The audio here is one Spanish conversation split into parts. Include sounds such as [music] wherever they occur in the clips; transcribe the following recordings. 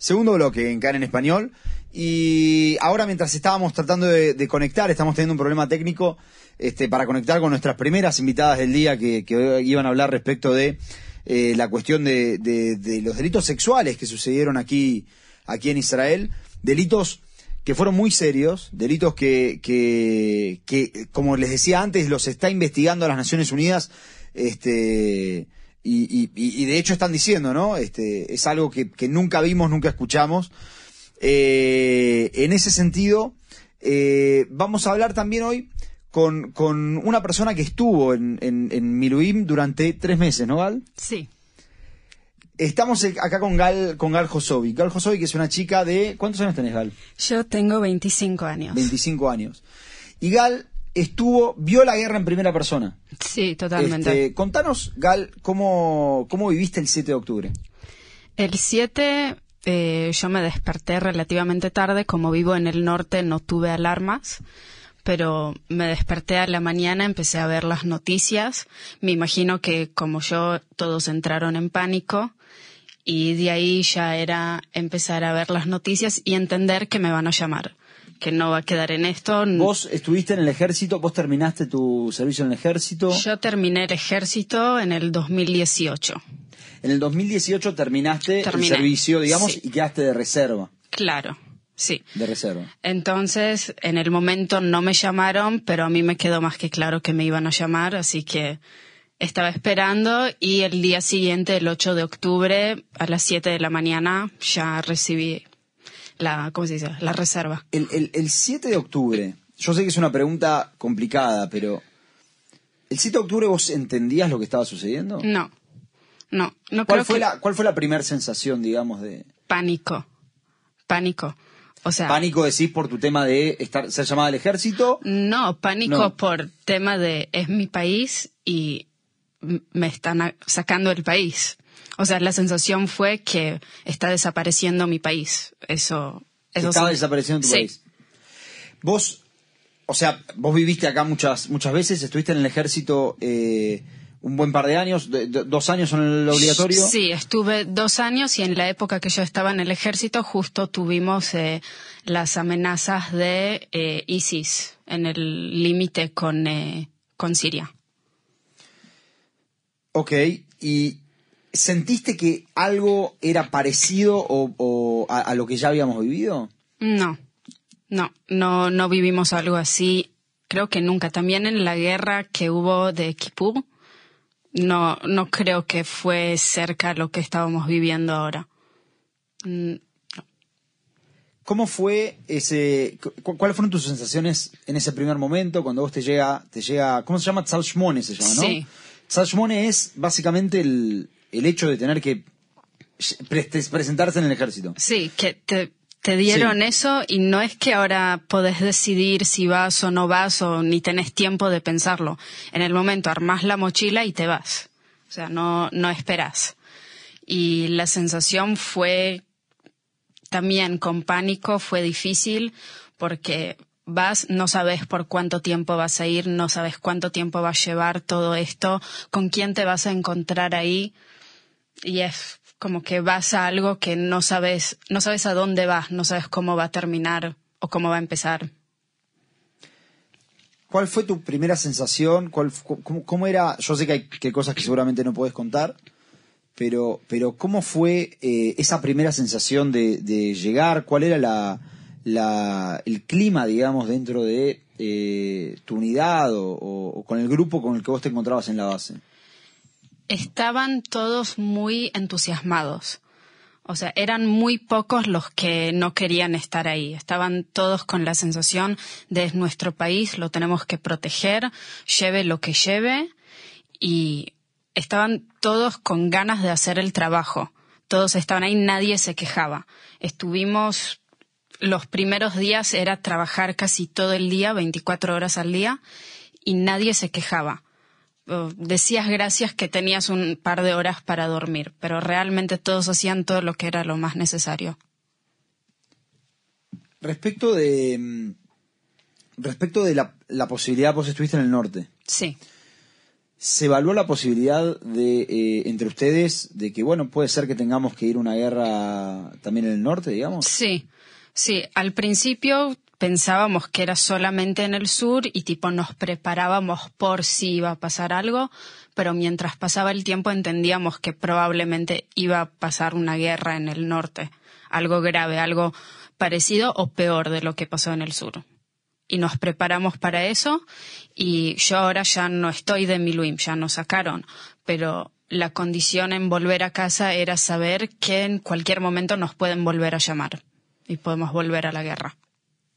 Segundo bloque en CAN en español. Y ahora mientras estábamos tratando de, conectar, estamos teniendo un problema técnico este, para conectar con nuestras primeras invitadas del día que, iban a hablar respecto de eh, la cuestión de, los delitos sexuales que sucedieron aquí, aquí en Israel. Delitos que fueron muy serios, delitos que, que, que, como les decía antes, los está investigando las Naciones Unidas, este, y, y, y de hecho están diciendo, ¿no? Este, es algo que, que nunca vimos, nunca escuchamos. Eh, en ese sentido, eh, vamos a hablar también hoy con, con una persona que estuvo en, en, en Miluim durante tres meses, ¿no, Gal? Sí. Estamos acá con Gal, con Gal Josovi. Gal Josovi, que es una chica de... ¿Cuántos años tenés, Gal? Yo tengo 25 años. 25 años. Y Gal estuvo, vio la guerra en primera persona. Sí, totalmente. Este, contanos, Gal, cómo, cómo viviste el 7 de octubre. El 7 eh, yo me desperté relativamente tarde, como vivo en el norte no tuve alarmas, pero me desperté a la mañana, empecé a ver las noticias, me imagino que como yo todos entraron en pánico y de ahí ya era empezar a ver las noticias y entender que me van a llamar que no va a quedar en esto. ¿Vos estuviste en el ejército? ¿Vos terminaste tu servicio en el ejército? Yo terminé el ejército en el 2018. En el 2018 terminaste el servicio, digamos, y quedaste de reserva. Claro. Sí. De reserva. Entonces, en el momento no me llamaron, pero a mí me quedó más que claro que me iban a llamar, así que estaba esperando y el día siguiente, el 8 de octubre, a las 7 de la mañana, ya recibí la, ¿cómo se dice? La reserva. El, el, el 7 de octubre, yo sé que es una pregunta complicada, pero ¿el 7 de octubre vos entendías lo que estaba sucediendo? No, no, no ¿Cuál creo fue la ¿Cuál fue la primera sensación, digamos, de...? Pánico, pánico. O sea, pánico decís por tu tema de estar ser llamada al ejército. No, pánico por tema de es mi país y me están sacando el país. O sea, la sensación fue que está desapareciendo mi país. Eso. eso Estaba desapareciendo tu país. Vos, o sea, vos viviste acá muchas, muchas veces, estuviste en el ejército eh, un buen par de años, dos años en el obligatorio. Sí, estuve dos años y en la época que yo estaba en el ejército justo tuvimos eh, las amenazas de eh, ISIS en el límite con, con Siria. Ok, y ¿Sentiste que algo era parecido o, a, lo que ya habíamos vivido? No, no, no, no vivimos algo así. Creo que nunca. También en la guerra que hubo de Kippur, no, no creo que fue cerca lo que estábamos viviendo ahora. Mm, ¿Cómo fue ese, cuáles fueron tus sensaciones en ese primer momento cuando vos te llega, te llega, ¿cómo se llama? Tzalshmone se llama, ¿no? Sí. Tzalshmone es básicamente el, el hecho de tener que presentarse en el ejército. Sí, que te, dieron eso y no es que ahora podés decidir si vas o no vas o ni tenés tiempo de pensarlo. En el momento armás la mochila y te vas. O sea, no, no esperas. Y la sensación fue también con pánico, fue difícil porque vas, no sabes por cuánto tiempo vas a ir, no sabes cuánto tiempo va a llevar todo esto, con quién te vas a encontrar ahí y es como que vas a algo que no sabes, no sabes a dónde vas, no sabes cómo va a terminar o cómo va a empezar. ¿Cuál fue tu primera sensación? ¿Cuál, cómo, era? Yo sé que hay, cosas que seguramente no puedes contar, pero, pero ¿cómo fue eh, esa primera sensación de, llegar? ¿Cuál era la, la, el clima, digamos, dentro de eh, tu unidad o con el grupo con el que vos te encontrabas en la base? Estaban todos muy entusiasmados. O sea, eran muy pocos los que no querían estar ahí. Estaban todos con la sensación de nuestro país, lo tenemos que proteger, lleve lo que lleve. Y estaban todos con ganas de hacer el trabajo. Todos estaban ahí, nadie se quejaba. Estuvimos, los primeros días era trabajar casi todo el día, 24 horas al día, y nadie se quejaba decías gracias que tenías un par de horas para dormir, pero realmente todos hacían todo lo que era lo más necesario. Respecto de mm, respecto de la, posibilidad, vos estuviste en el norte. Sí. ¿Se evaluó la posibilidad de, eh, entre ustedes, de que, bueno, puede ser que tengamos que ir a una guerra también en el norte, digamos? Sí, sí. Al principio pensábamos que era solamente en el sur y tipo nos preparábamos por si iba a pasar algo, pero mientras pasaba el tiempo entendíamos que probablemente iba a pasar una guerra en el norte, algo grave, algo parecido o peor de lo que pasó en el sur y nos preparamos para eso y yo ahora ya no estoy de Miluim, ya nos sacaron, pero la condición en volver a casa era saber que en cualquier momento nos pueden volver a llamar y podemos volver a la guerra.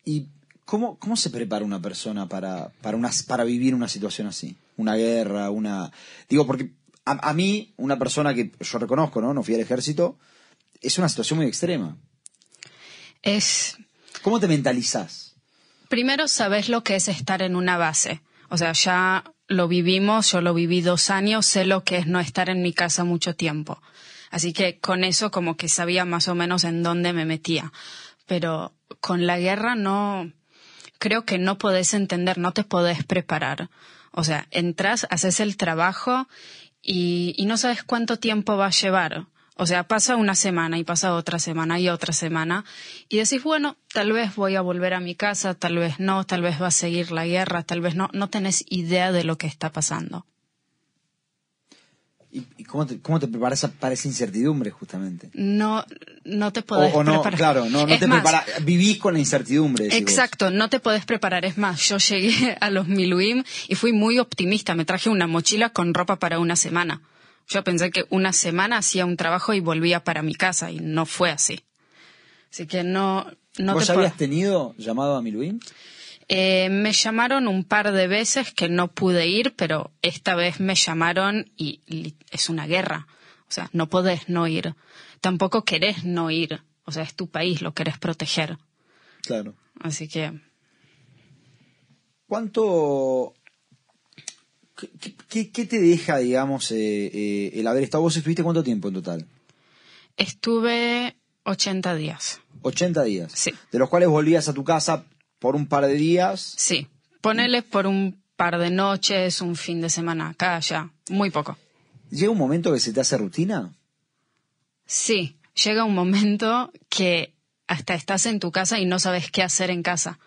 ¿Y cómo, cómo se prepara una persona para, para, una, para vivir una situación así? Una guerra, una... Digo, porque a, a mí, una persona que yo reconozco, ¿no? No fui al ejército, es una situación muy extrema. Es... ¿Cómo te mentalizas? primero sabes lo que es estar en una base. O sea, ya lo vivimos, yo lo viví dos años, sé lo que es no estar en mi casa mucho tiempo. Así que con eso como que sabía más o menos en dónde me metía. Pero con la guerra no, creo que no podés entender, no te podés preparar. O sea, entras, haces el trabajo y, y no sabes cuánto tiempo va a llevar. O sea, pasa una semana y pasa otra semana y otra semana y decís, bueno, tal vez voy a volver a mi casa, tal vez no, tal vez va a seguir la guerra, tal vez no, no tenés idea de lo que está pasando. ¿Y cómo te, cómo te preparas para esa incertidumbre, justamente? No, no te podés o, o no, preparar. Claro, no, no te más, prepara- vivís con la incertidumbre. vos. Exacto, no te podés preparar. Es más, yo llegué a los Miluim y fui muy optimista. Me traje una mochila con ropa para una semana. Yo pensé que una semana hacía un trabajo y volvía para mi casa y no fue así. Así que no, no ¿Vos te habías tenido llamado a Miluín? Eh, me llamaron un par de veces que no pude ir, pero esta vez me llamaron y es una guerra. O sea, no podés no ir. Tampoco querés no ir. O sea, es tu país, lo querés proteger. Claro. Así que ¿Cuánto... ¿Qué, qué- qué te deja, digamos, eh, eh, el haber estado? ¿Vos estuviste cuánto tiempo en total? estuve 80 días. 80 días. Sí. De los cuales volvías a tu casa por un par de días. Sí, ponele por un par de noches, un fin de semana acá, allá, muy poco. ¿Llega un momento que se te hace rutina? Sí, llega un momento que hasta estás en tu casa y no sabes qué hacer en casa.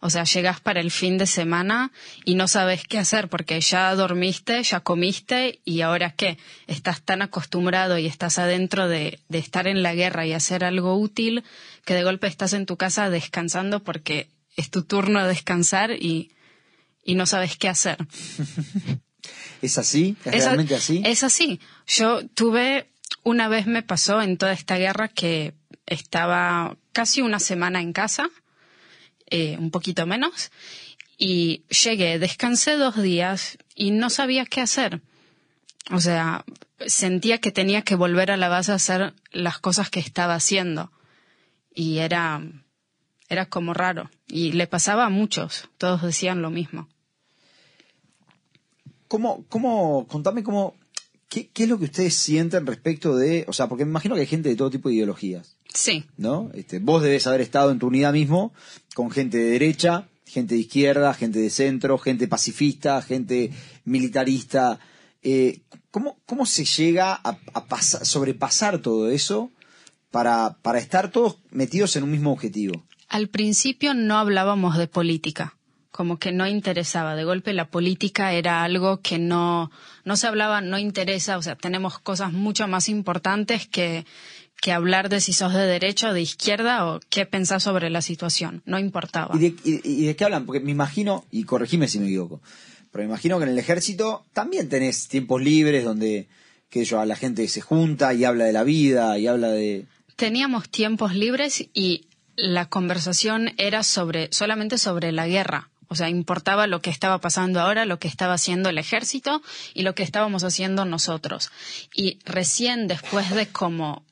O sea, llegas para el fin de semana y no sabes qué hacer porque ya dormiste, ya comiste y ahora qué. Estás tan acostumbrado y estás adentro de, de estar en la guerra y hacer algo útil que de golpe estás en tu casa descansando porque es tu turno de descansar y, y no sabes qué hacer. [laughs] ¿Es así? ¿Es, Es a- realmente así? Es así. Yo tuve, una vez me pasó en toda esta guerra que estaba casi una semana en casa, eh, un poquito menos, y llegué, descansé dos días y no sabía qué hacer. O sea, sentía que tenía que volver a la base a hacer las cosas que estaba haciendo. Y era, era como raro. Y le pasaba a muchos. Todos decían lo mismo. ¿Cómo, cómo, contame cómo, qué, qué es lo que ustedes sienten respecto de, o sea, porque me imagino que hay gente de todo tipo de ideologías, Sí, ¿no? Este, vos debes haber estado en tu unidad mismo con gente de derecha, gente de izquierda, gente de centro, gente pacifista, gente militarista. Eh, ¿cómo, ¿Cómo se llega a, a pasa- sobrepasar todo eso para, para estar todos metidos en un mismo objetivo? Al principio no hablábamos de política, como que no interesaba. De golpe la política era algo que no, no se hablaba, no interesa. O sea, tenemos cosas mucho más importantes que, que hablar de si sos de derecha o de izquierda o qué pensás sobre la situación. No importaba. ¿Y de, y- y de qué hablan? Porque me imagino, y corregime si me equivoco, pero me imagino que en el ejército también tenés tiempos libres donde que yo, la gente se junta y habla de la vida y habla de... Teníamos tiempos libres y la conversación era sobre, solamente sobre la guerra. O sea, importaba lo que estaba pasando ahora, lo que estaba haciendo el ejército y lo que estábamos haciendo nosotros. Y recién después de como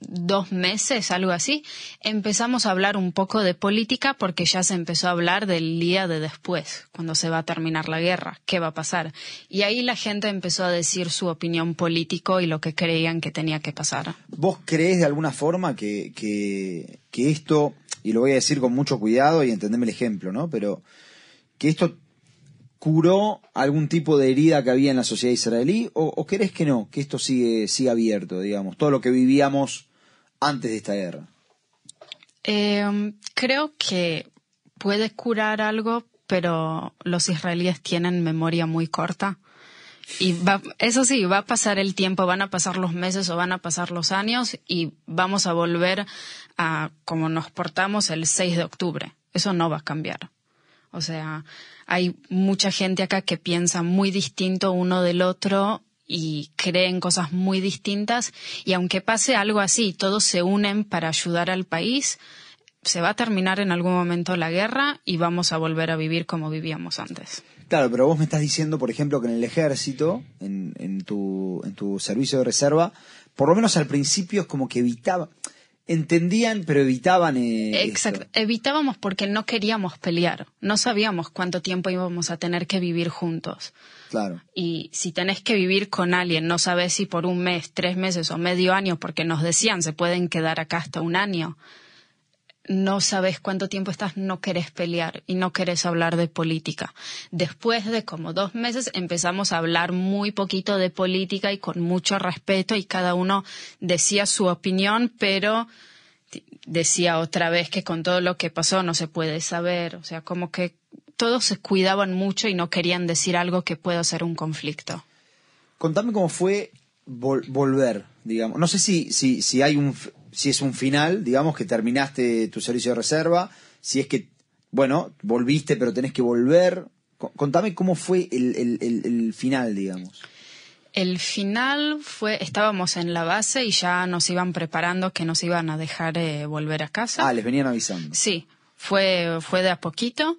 dos meses, algo así, empezamos a hablar un poco de política porque ya se empezó a hablar del día de después, cuando se va a terminar la guerra, qué va a pasar. Y ahí la gente empezó a decir su opinión político y lo que creían que tenía que pasar. ¿Vos crees de alguna forma que, que, que esto, y lo voy a decir con mucho cuidado y entendeme el ejemplo, ¿no? Pero que esto curó algún tipo de herida que había en la sociedad israelí o, o crees que no, que esto sigue, sigue abierto, digamos, todo lo que vivíamos antes de esta guerra? Eh, creo que puede curar algo, pero los israelíes tienen memoria muy corta. Y va, eso sí, va a pasar el tiempo, van a pasar los meses o van a pasar los años y vamos a volver a como nos portamos el 6 de octubre. Eso no va a cambiar. O sea, hay mucha gente acá que piensa muy distinto uno del otro y creen cosas muy distintas y aunque pase algo así, todos se unen para ayudar al país, se va a terminar en algún momento la guerra y vamos a volver a vivir como vivíamos antes. Claro, pero vos me estás diciendo, por ejemplo, que en el ejército, en, en, tu, en tu servicio de reserva, por lo menos al principio es como que evitaba, entendían, pero evitaban. Eh, Exacto, evitábamos porque no queríamos pelear, no sabíamos cuánto tiempo íbamos a tener que vivir juntos. Claro. Y si tenés que vivir con alguien, no sabes si por un mes, tres meses o medio año, porque nos decían se pueden quedar acá hasta un año no sabes cuánto tiempo estás, no querés pelear y no querés hablar de política. Después de como dos meses empezamos a hablar muy poquito de política y con mucho respeto y cada uno decía su opinión, pero decía otra vez que con todo lo que pasó no se puede saber. O sea, como que todos se cuidaban mucho y no querían decir algo que pueda ser un conflicto. Contame cómo fue volver, digamos. No sé si, si, si hay un si es un final, digamos, que terminaste tu servicio de reserva, si es que, bueno, volviste pero tenés que volver. Contame cómo fue el, el, final, digamos. El final fue, estábamos en la base y ya nos iban preparando que nos iban a dejar eh, volver a casa. Ah, les venían avisando. Sí, fue, fue de a poquito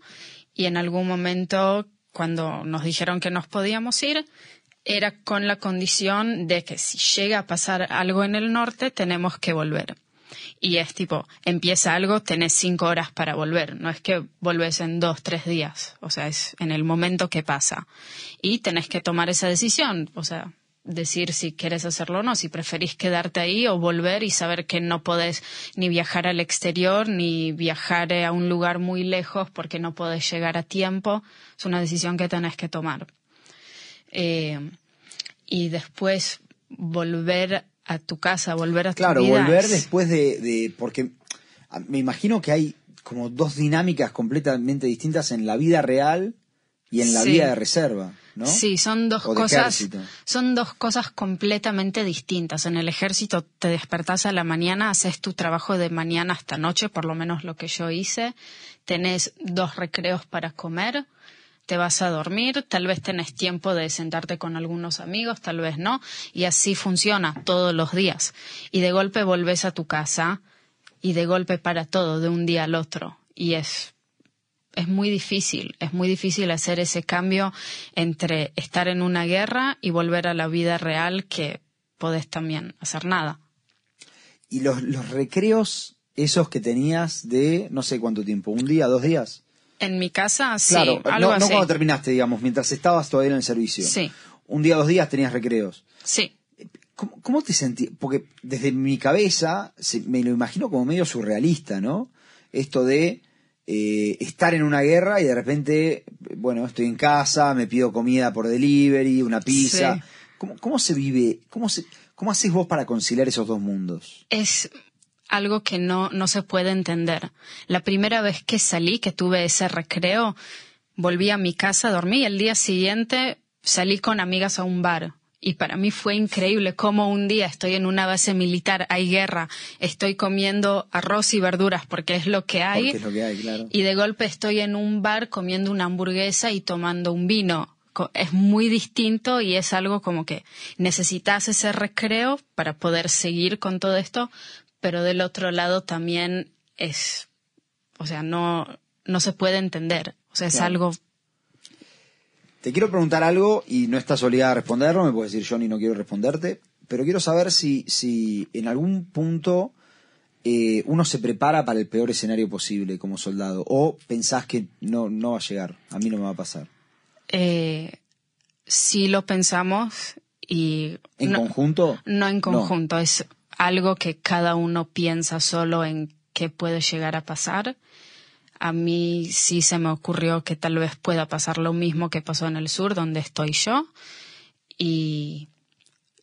y en algún momento cuando nos dijeron que nos podíamos ir, era con la condición de que si llega a pasar algo en el norte, tenemos que volver. Y es tipo, empieza algo, tenés cinco horas para volver. No es que volvés en dos, tres días. O sea, es en el momento que pasa. Y tenés que tomar esa decisión. O sea, decir si quieres hacerlo o no, si preferís quedarte ahí o volver y saber que no podés ni viajar al exterior ni viajar a un lugar muy lejos porque no podés llegar a tiempo. Es una decisión que tenés que tomar. Eh, y después volver a tu casa, volver a tu claro, volver después de, de, porque ah, me imagino que hay como dos dinámicas completamente distintas en la vida real y en la vida de reserva, ¿no? Sí, son dos cosas, son dos cosas completamente distintas. En el ejército te despertás a la mañana, haces tu trabajo de mañana hasta noche, por lo menos lo que yo hice. Tenés dos recreos para comer te vas a dormir, tal vez tenés tiempo de sentarte con algunos amigos, tal vez no, y así funciona todos los días. Y de golpe volvés a tu casa y de golpe para todo, de un día al otro. Y es, es muy difícil, es muy difícil hacer ese cambio entre estar en una guerra y volver a la vida real que podés también hacer nada. ¿Y los, los recreos esos que tenías de no sé cuánto tiempo, un día, dos días? En mi casa, sí. Claro, no, no cuando terminaste, digamos, mientras estabas todavía en el servicio. Sí. Un día, dos días tenías recreos. Sí. ¿Cómo, te sentí? Porque desde mi cabeza me lo imagino como medio surrealista, ¿no? Esto de eh, estar en una guerra y de repente, bueno, estoy en casa, me pido comida por delivery, una pizza. ¿Cómo, ¿Cómo, se vive? ¿Cómo, se, ¿Cómo haces vos para conciliar esos dos mundos? Es algo que no, no se puede entender. La primera vez que salí, que tuve ese recreo, volví a mi casa, dormí y el día siguiente salí con amigas a un bar. Y para mí fue increíble cómo un día estoy en una base militar, hay guerra, estoy comiendo arroz y verduras porque es lo que hay. Es lo que hay claro. Y de golpe estoy en un bar comiendo una hamburguesa y tomando un vino. Es muy distinto y es algo como que necesitas ese recreo para poder seguir con todo esto, pero del otro lado también es, o sea, no, no se puede entender. O sea, es algo... Te quiero preguntar algo y no estás obligada a responderlo, me puedes decir Johnny, no quiero responderte, pero quiero saber si, si en algún punto eh, uno se prepara para el peor escenario posible como soldado o pensás que no, no va a llegar, a mí no me va a pasar. Eh, sí lo pensamos y... ¿En conjunto? No en conjunto, es algo que cada uno piensa solo en qué puede llegar a pasar. a mí sí se me ocurrió que tal vez pueda pasar lo mismo que pasó en el sur, donde estoy yo. Y,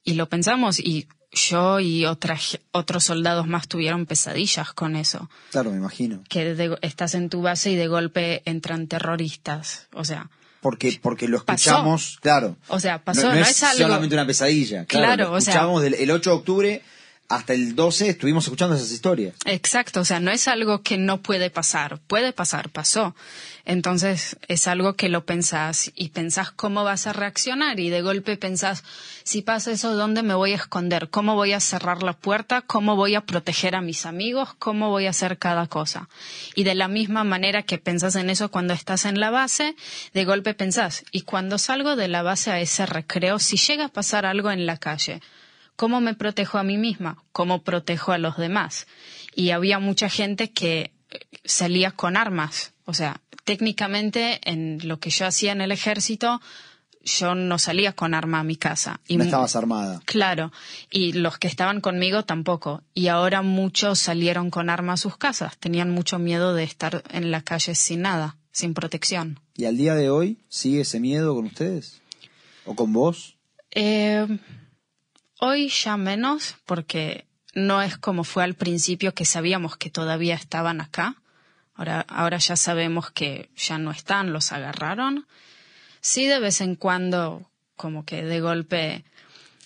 y lo pensamos y yo y otras, otros soldados más tuvieron pesadillas con eso. Claro, me imagino. Que estás en tu base y de golpe entran terroristas. O sea. Porque, porque lo escuchamos, claro. O sea, pasó, no, es, solamente una pesadilla. Claro, lo escuchamos el 8 de octubre hasta el 12 estuvimos escuchando esas historias. Exacto, o sea, no es algo que no puede pasar, puede pasar, pasó. Entonces es algo que lo pensás y pensás cómo vas a reaccionar y de golpe pensás, si pasa eso, ¿dónde me voy a esconder? ¿Cómo voy a cerrar la puerta? ¿Cómo voy a proteger a mis amigos? ¿Cómo voy a hacer cada cosa? Y de la misma manera que pensás en eso cuando estás en la base, de golpe pensás, y cuando salgo de la base a ese recreo, si llega a pasar algo en la calle, ¿Cómo me protejo a mí misma? ¿Cómo protejo a los demás? Y había mucha gente que eh, salía con armas. O sea, técnicamente en lo que yo hacía en el ejército, yo no salía con arma a mi casa. Y no estabas armada. Claro. Y los que estaban conmigo tampoco. Y ahora muchos salieron con arma a sus casas. Tenían mucho miedo de estar en la calle sin nada, sin protección. ¿Y al día de hoy sigue ese miedo con ustedes? ¿O con vos? Eh, Hoy ya menos porque no es como fue al principio que sabíamos que todavía estaban acá. Ahora, ahora ya sabemos que ya no están, los agarraron. Sí, de vez en cuando, como que de golpe,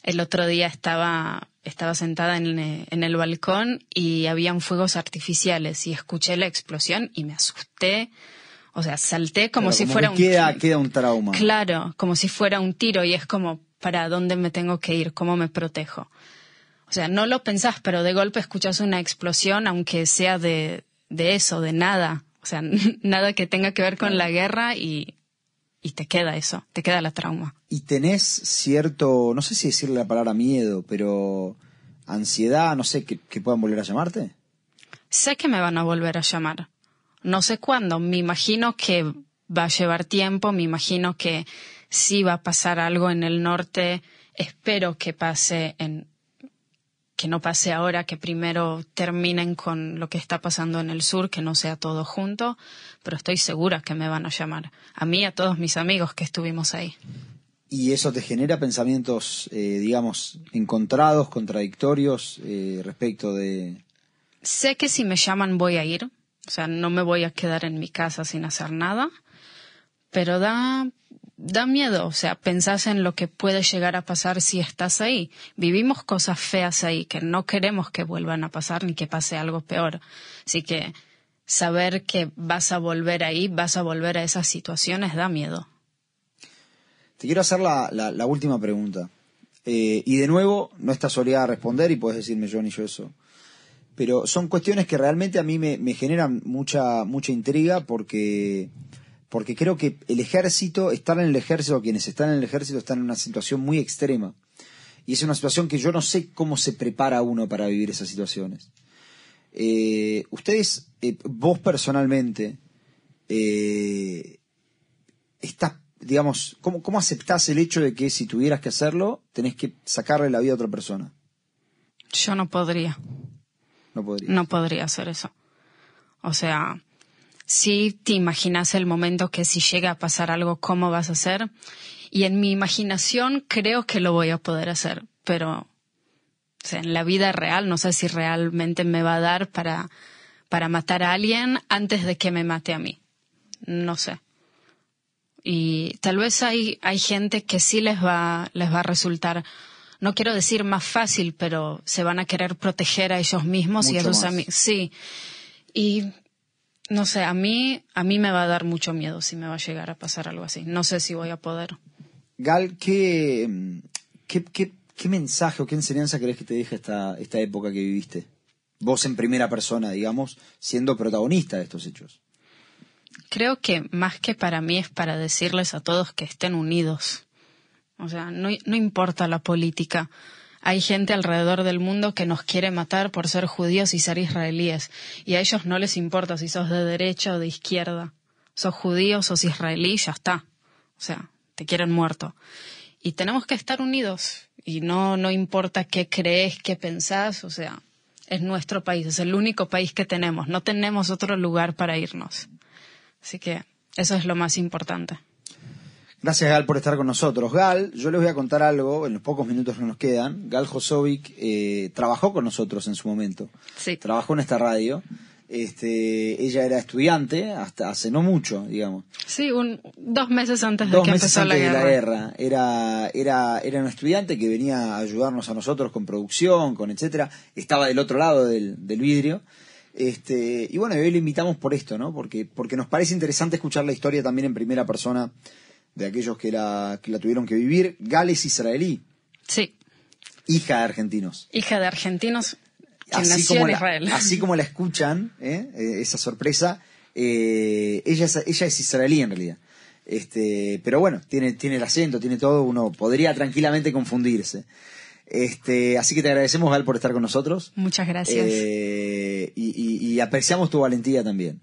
el otro día estaba, estaba sentada en, en el balcón y habían fuegos artificiales y escuché la explosión y me asusté. O sea, salté como si fuera un queda, queda un trauma. Claro, como si fuera un tiro y es como, para dónde me tengo que ir, cómo me protejo. O sea, no lo pensás, pero de golpe escuchas una explosión, aunque sea de, de eso, de nada. O sea, [laughs] nada que tenga que ver con la guerra y, y te queda eso, te queda la trauma. Y tenés cierto, no sé si decirle la palabra miedo, pero ansiedad, no sé, que, que puedan volver a llamarte. Sé que me van a volver a llamar. No sé cuándo. Me imagino que va a llevar tiempo, me imagino que si va a pasar algo en el norte, espero que pase en que no pase ahora, que primero terminen con lo que está pasando en el sur, que no sea todo junto, pero estoy segura que me van a llamar, a mí y a todos mis amigos que estuvimos ahí. ¿Y eso te genera pensamientos, eh, digamos, encontrados, contradictorios eh, respecto de...? Sé que si me llaman voy a ir, o sea, no me voy a quedar en mi casa sin hacer nada, pero da da miedo, o sea, pensás en lo que puede llegar a pasar si estás ahí. Vivimos cosas feas ahí que no queremos que vuelvan a pasar ni que pase algo peor. Así que saber que vas a volver ahí, vas a volver a esas situaciones, da miedo. Te quiero hacer la, la, última pregunta. Eh, y de nuevo, no estás obligada a responder y puedes decirme yo ni yo eso. Pero son cuestiones que realmente a mí me, me generan mucha, mucha intriga porque porque creo que el ejército, estar en el ejército, quienes están en el ejército están en una situación muy extrema. Y es una situación que yo no sé cómo se prepara uno para vivir esas situaciones. Eh, ustedes, eh, vos personalmente, eh, estás, digamos, ¿cómo, ¿cómo aceptás el hecho de que si tuvieras que hacerlo, tenés que sacarle la vida a otra persona? Yo no podría. No podría. No podría hacer eso. O sea, si te imaginas el momento que si llega a pasar algo, cómo vas a hacer. Y en mi imaginación creo que lo voy a poder hacer, pero o sea, en la vida real no sé si realmente me va a dar para, para matar a alguien antes de que me mate a mí. No sé. Y tal vez hay, hay gente que sí les va, les va a resultar, no quiero decir más fácil, pero se van a querer proteger a ellos mismos y a sus amigos. Sí. Y no sé, a mí, a mí me va a dar mucho miedo si me va a llegar a pasar algo así. No sé si voy a poder. Gal, ¿qué, qué, qué, mensaje o qué enseñanza crees que te deja esta, esta época que viviste? Vos en primera persona, digamos, siendo protagonista de estos hechos. Creo que más que para mí es para decirles a todos que estén unidos. O sea, no, no importa la política hay gente alrededor del mundo que nos quiere matar por ser judíos y ser israelíes, y a ellos no les importa si sos de derecha o de izquierda. Sos judío, sos israelí, ya está. O sea, te quieren muerto. Y tenemos que estar unidos, y no, no importa qué crees, qué pensás, o sea, es nuestro país, es el único país que tenemos, no tenemos otro lugar para irnos. Así que eso es lo más importante. Gracias, Gal, por estar con nosotros. Gal, yo les voy a contar algo en los pocos minutos que nos quedan. Gal Josovic eh, trabajó con nosotros en su momento. Sí. Trabajó en esta radio. Este, ella era estudiante hasta hace no mucho, digamos. Sí, un, dos meses antes de Dos que meses empezó antes la de guerra. la guerra. Era, era, era un estudiante que venía a ayudarnos a nosotros con producción, con etcétera. Estaba del otro lado del, del vidrio. Este, y bueno, hoy le invitamos por esto, ¿no? Porque, porque nos parece interesante escuchar la historia también en primera persona de aquellos que la, que la tuvieron que vivir. Gal es israelí, Sí, hija de argentinos. hija de argentinos que Así nació como, en la, Israel. así como la escuchan, ¿eh? Eh, esa sorpresa, eh, ella, es, ella es israelí en realidad. Este, pero bueno, tiene, tiene el acento, tiene todo, uno podría tranquilamente confundirse. Este, así que te agradecemos, Gal, por estar con nosotros. Muchas gracias. Eh, y, y- y apreciamos tu valentía también.